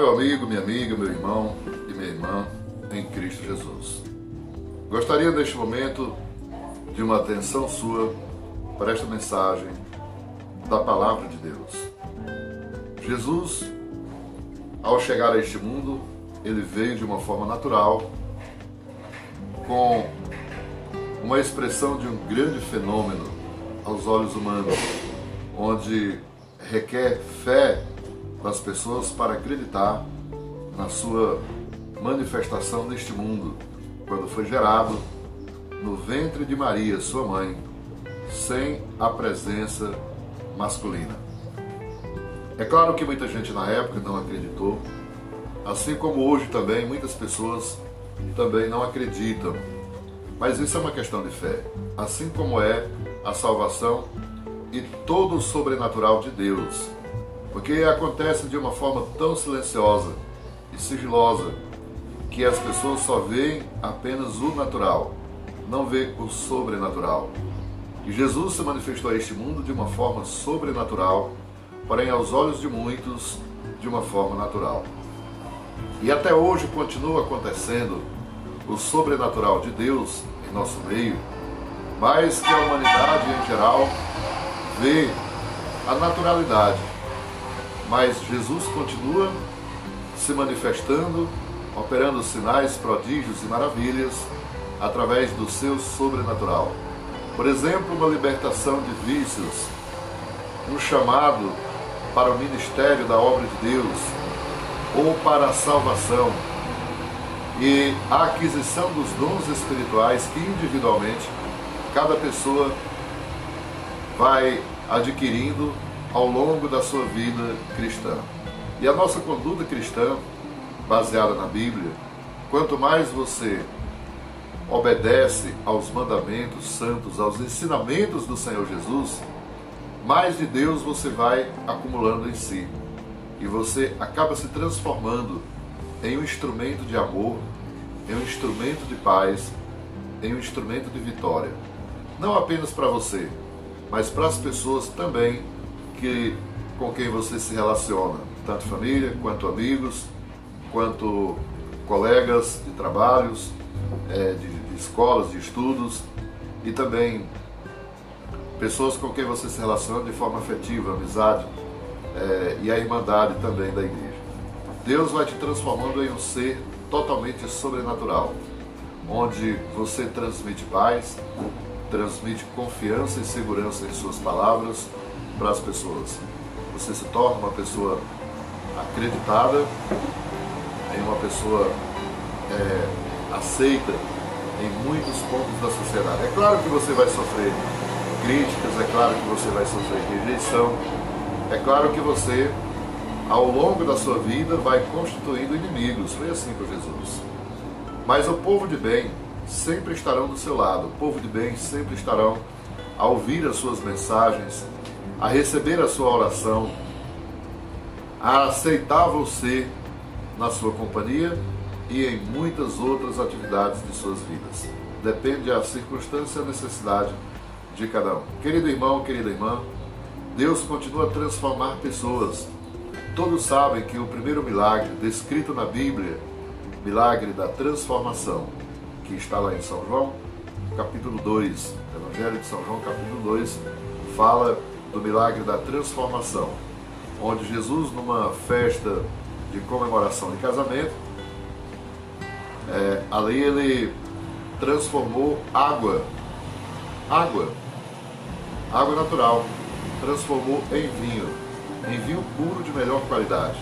meu amigo, minha amiga, meu irmão e minha irmã em Cristo Jesus. Gostaria neste momento de uma atenção sua para esta mensagem da palavra de Deus. Jesus, ao chegar a este mundo, ele veio de uma forma natural, com uma expressão de um grande fenômeno aos olhos humanos, onde requer fé das pessoas para acreditar na sua manifestação neste mundo, quando foi gerado no ventre de Maria, sua mãe, sem a presença masculina. É claro que muita gente na época não acreditou, assim como hoje também muitas pessoas também não acreditam. Mas isso é uma questão de fé, assim como é a salvação e todo o sobrenatural de Deus, porque acontece de uma forma tão silenciosa e sigilosa que as pessoas só veem apenas o natural, não vê o sobrenatural. E Jesus se manifestou a este mundo de uma forma sobrenatural, porém aos olhos de muitos de uma forma natural. E até hoje continua acontecendo o sobrenatural de Deus em nosso meio, mas que a humanidade em geral vê a naturalidade mas Jesus continua se manifestando, operando sinais, prodígios e maravilhas através do seu sobrenatural. Por exemplo, uma libertação de vícios, um chamado para o ministério da obra de Deus ou para a salvação e a aquisição dos dons espirituais que individualmente cada pessoa vai adquirindo ao longo da sua vida cristã. E a nossa conduta cristã, baseada na Bíblia, quanto mais você obedece aos mandamentos santos, aos ensinamentos do Senhor Jesus, mais de Deus você vai acumulando em si. E você acaba se transformando em um instrumento de amor, em um instrumento de paz, em um instrumento de vitória. Não apenas para você, mas para as pessoas também que, com quem você se relaciona, tanto família, quanto amigos, quanto colegas de trabalhos, é, de, de escolas, de estudos e também pessoas com quem você se relaciona de forma afetiva, amizade é, e a irmandade também da igreja. Deus vai te transformando em um ser totalmente sobrenatural, onde você transmite paz, transmite confiança e segurança em suas palavras, para as pessoas. Você se torna uma pessoa acreditada, em uma pessoa é, aceita em muitos pontos da sociedade. É claro que você vai sofrer críticas, é claro que você vai sofrer rejeição, é claro que você, ao longo da sua vida, vai constituindo inimigos. Foi assim com Jesus. Mas o povo de bem sempre estarão do seu lado, o povo de bem sempre estarão a ouvir as suas mensagens, a receber a sua oração, a aceitar você na sua companhia e em muitas outras atividades de suas vidas. Depende da circunstância e necessidade de cada um. Querido irmão, querida irmã, Deus continua a transformar pessoas. Todos sabem que o primeiro milagre descrito na Bíblia, milagre da transformação, que está lá em São João, capítulo 2, Evangelho de São João, capítulo 2, fala do milagre da transformação, onde Jesus, numa festa de comemoração de casamento, é, ali ele transformou água, água, água natural, transformou em vinho, em vinho puro de melhor qualidade.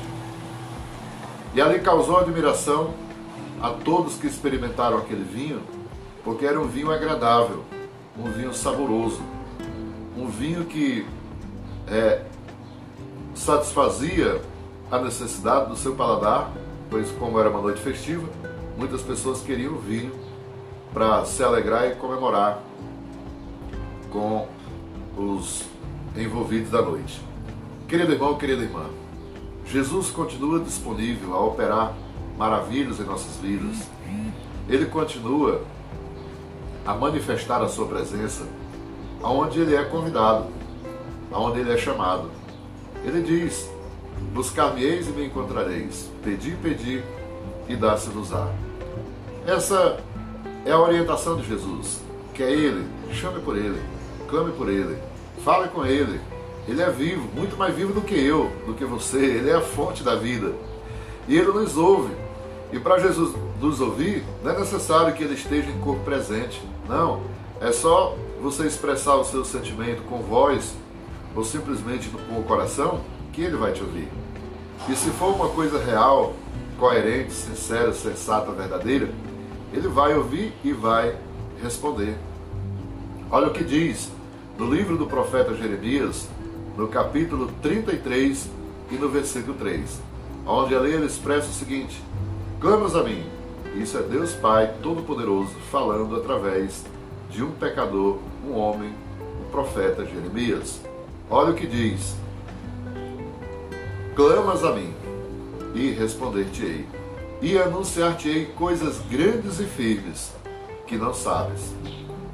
E ali causou admiração a todos que experimentaram aquele vinho, porque era um vinho agradável, um vinho saboroso, um vinho que é, satisfazia a necessidade do seu paladar, pois como era uma noite festiva, muitas pessoas queriam vinho para se alegrar e comemorar com os envolvidos da noite. Querido irmão, querida irmã, Jesus continua disponível a operar maravilhas em nossas vidas. Ele continua a manifestar a sua presença aonde ele é convidado aonde ele é chamado. Ele diz Buscar-me-eis e me encontrareis. Pedi, pedi e dá-se-vos-á. Essa é a orientação de Jesus. Que é Ele, chame por Ele, clame por Ele, fale com Ele. Ele é vivo, muito mais vivo do que eu, do que você. Ele é a fonte da vida. E Ele nos ouve. E para Jesus nos ouvir, não é necessário que Ele esteja em corpo presente. Não. É só você expressar o seu sentimento com voz ou simplesmente com o coração que Ele vai te ouvir. E se for uma coisa real, coerente, sincera, sensata, verdadeira, Ele vai ouvir e vai responder. Olha o que diz no livro do profeta Jeremias, no capítulo 33 e no versículo 3, onde ali ele expressa o seguinte: Clamas a mim. Isso é Deus Pai Todo-Poderoso falando através de um pecador, um homem, o profeta Jeremias. Olha o que diz: Clamas a mim, e responder-te-ei, e anunciar-te-ei coisas grandes e firmes que não sabes.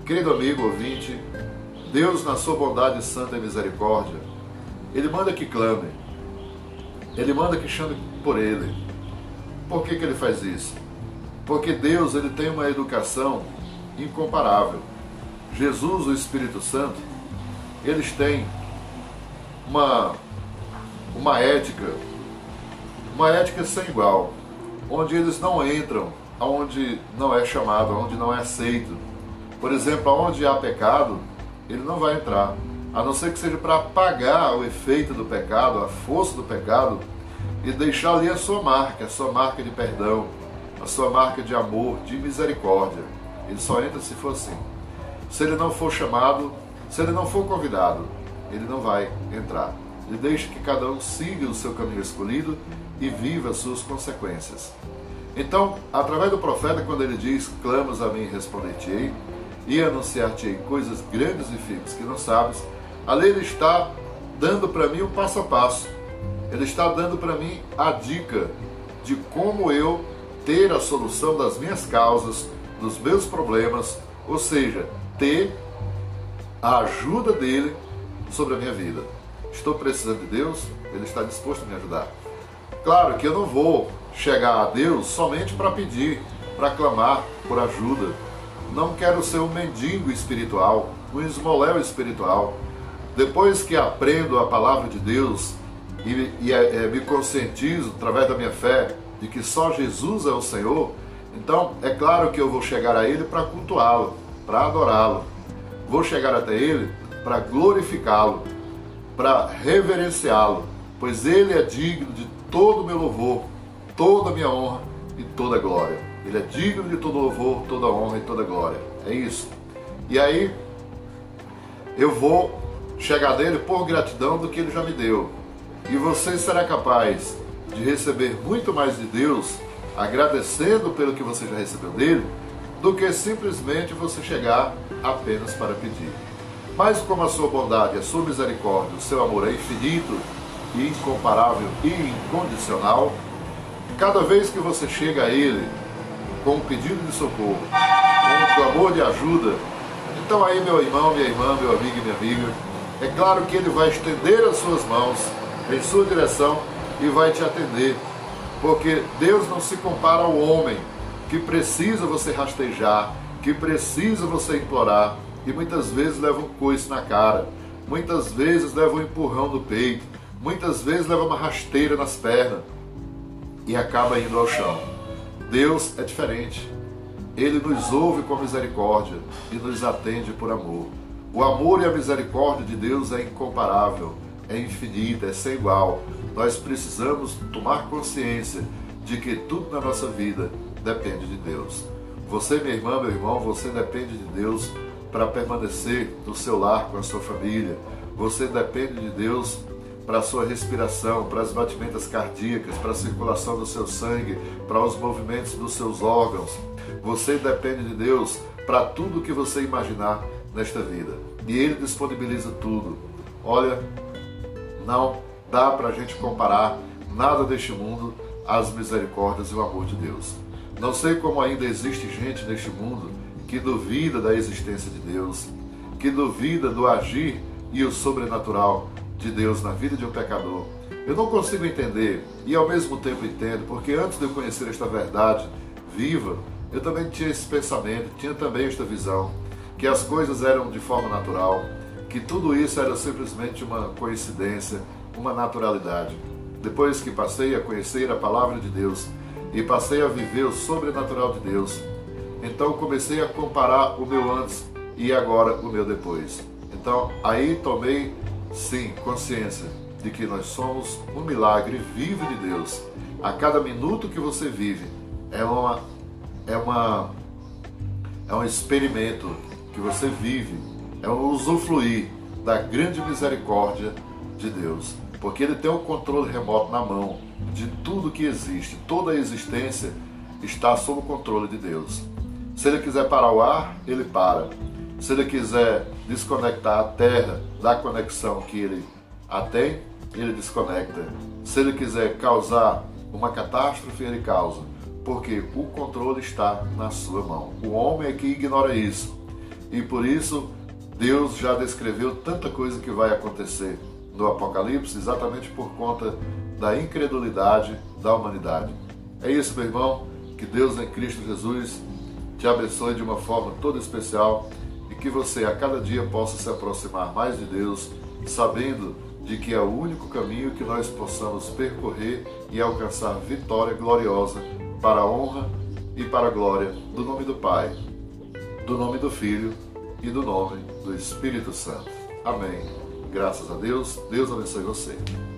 Querido amigo ouvinte, Deus, na sua bondade santa e misericórdia, Ele manda que clame, Ele manda que chame por Ele. Por que, que Ele faz isso? Porque Deus ele tem uma educação incomparável. Jesus, o Espírito Santo, eles têm uma, uma ética, uma ética sem igual, onde eles não entram aonde não é chamado, aonde não é aceito. Por exemplo, aonde há pecado, ele não vai entrar, a não ser que seja para apagar o efeito do pecado, a força do pecado e deixar ali a sua marca, a sua marca de perdão, a sua marca de amor, de misericórdia. Ele só entra se for assim. Se ele não for chamado, se ele não for convidado, ele não vai entrar. Ele deixa que cada um siga o seu caminho escolhido e viva as suas consequências. Então, através do profeta, quando ele diz: Clamas a mim e responder-te-ei, e anunciar-te-ei coisas grandes e firmes que não sabes, ali ele está dando para mim o passo a passo. Ele está dando para mim a dica de como eu ter a solução das minhas causas, dos meus problemas, ou seja, ter a ajuda dele sobre a minha vida. Estou precisando de Deus, ele está disposto a me ajudar. Claro que eu não vou chegar a Deus somente para pedir, para clamar por ajuda. Não quero ser um mendigo espiritual, um esmoléu espiritual. Depois que aprendo a palavra de Deus e, e é, é, me conscientizo através da minha fé de que só Jesus é o Senhor, então é claro que eu vou chegar a Ele para cultuá-lo, para adorá-lo. Vou chegar até Ele para glorificá-lo, para reverenciá-lo, pois Ele é digno de todo o meu louvor, toda a minha honra e toda a glória. Ele é digno de todo louvor, toda honra e toda glória. É isso. E aí eu vou chegar dele por gratidão do que ele já me deu. E você será capaz de receber muito mais de Deus agradecendo pelo que você já recebeu dele, do que simplesmente você chegar apenas para pedir. Mas como a sua bondade, a sua misericórdia, o seu amor é infinito e incomparável e incondicional, Cada vez que você chega a Ele com um pedido de socorro, com um clamor de ajuda, então aí, meu irmão, minha irmã, meu amigo e minha amiga, é claro que Ele vai estender as suas mãos em sua direção e vai te atender. Porque Deus não se compara ao homem que precisa você rastejar, que precisa você implorar e muitas vezes leva um coice na cara, muitas vezes leva um empurrão no peito, muitas vezes leva uma rasteira nas pernas e acaba indo ao chão. Deus é diferente. Ele nos ouve com misericórdia e nos atende por amor. O amor e a misericórdia de Deus é incomparável, é infinita, é sem igual. Nós precisamos tomar consciência de que tudo na nossa vida depende de Deus. Você, minha irmã, meu irmão, você depende de Deus para permanecer no seu lar com a sua família. Você depende de Deus para a sua respiração, para as batimentas cardíacas, para a circulação do seu sangue, para os movimentos dos seus órgãos. Você depende de Deus para tudo que você imaginar nesta vida. E Ele disponibiliza tudo. Olha, não dá para a gente comparar nada deste mundo às misericórdias e o amor de Deus. Não sei como ainda existe gente neste mundo que duvida da existência de Deus, que duvida do agir e o sobrenatural de Deus na vida de um pecador, Eu não consigo entender e ao mesmo tempo entendo, porque antes de eu conhecer esta verdade viva, eu também tinha esse pensamento, tinha também esta visão, que as coisas eram de forma natural, que tudo isso era simplesmente uma coincidência, uma naturalidade. Depois que passei a conhecer a palavra de Deus e passei a viver o sobrenatural de Deus, então comecei a comparar o meu antes e agora o meu depois. Então aí tomei sim consciência de que nós somos um milagre vivo de Deus. A cada minuto que você vive é uma é uma é um experimento que você vive, é um usufruir da grande misericórdia de Deus, porque ele tem o controle remoto na mão de tudo que existe, toda a existência está sob o controle de Deus. Se ele quiser parar o ar, ele para. Se ele quiser desconectar a Terra da conexão que ele a tem, ele desconecta. Se ele quiser causar uma catástrofe, ele causa. Porque o controle está na sua mão. O homem é que ignora isso. E por isso, Deus já descreveu tanta coisa que vai acontecer no Apocalipse, exatamente por conta da incredulidade da humanidade. É isso, meu irmão. Que Deus em Cristo Jesus te abençoe de uma forma toda especial e que você a cada dia possa se aproximar mais de Deus, sabendo de que é o único caminho que nós possamos percorrer e alcançar vitória gloriosa para a honra e para a glória do nome do Pai, do nome do Filho e do nome do Espírito Santo. Amém. Graças a Deus. Deus abençoe você.